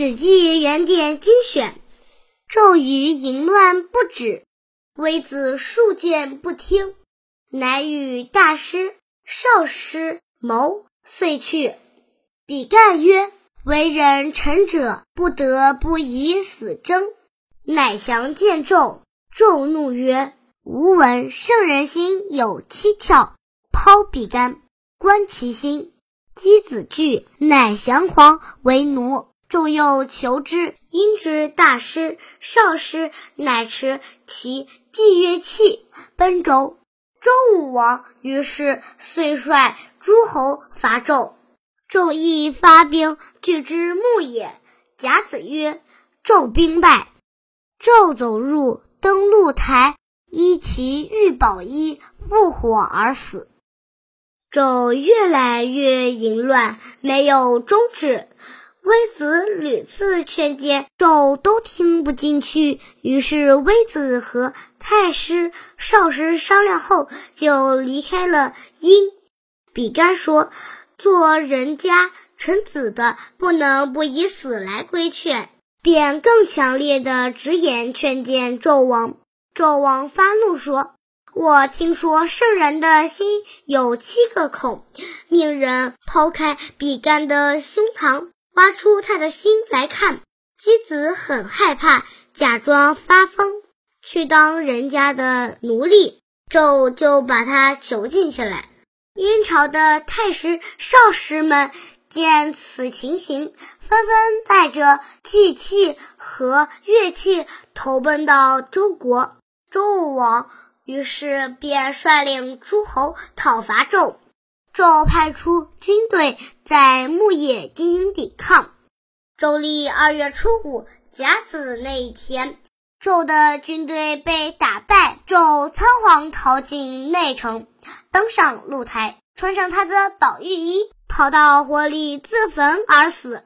史记原典精选》：骤于淫乱不止，微子数谏不听，乃与大师、少师谋，遂去。比干曰：“为人臣者，不得不以死争。”乃降见纣。纣怒曰：“吾闻圣人心有七窍，抛比干，观其心。”箕子惧，乃降黄为奴。纣又求之，因之大师、少师，乃持其祭乐器奔周。周武王于是遂率诸侯伐纣。纣亦发兵拒之牧野。甲子曰：“纣兵败。”纣走入，登鹿台，依其玉宝衣，复火而死。纣越来越淫乱，没有终止。微子屡次劝谏，纣都听不进去。于是微子和太师、少师商量后，就离开了殷。比干说：“做人家臣子的，不能不以死来规劝。”便更强烈的直言劝谏纣王。纣王发怒说：“我听说圣人的心有七个孔，命人抛开比干的胸膛。”挖出他的心来看，姬子很害怕，假装发疯，去当人家的奴隶。纣就把他囚禁起来。殷朝的太师、少师们见此情形，纷纷带着祭器和乐器投奔到周国。周武王于是便率领诸侯讨伐纣。纣派出军队在牧野进行抵抗。周历二月初五甲子那一天，纣的军队被打败，纣仓皇逃进内城，登上露台，穿上他的宝玉衣，跑到火里自焚而死。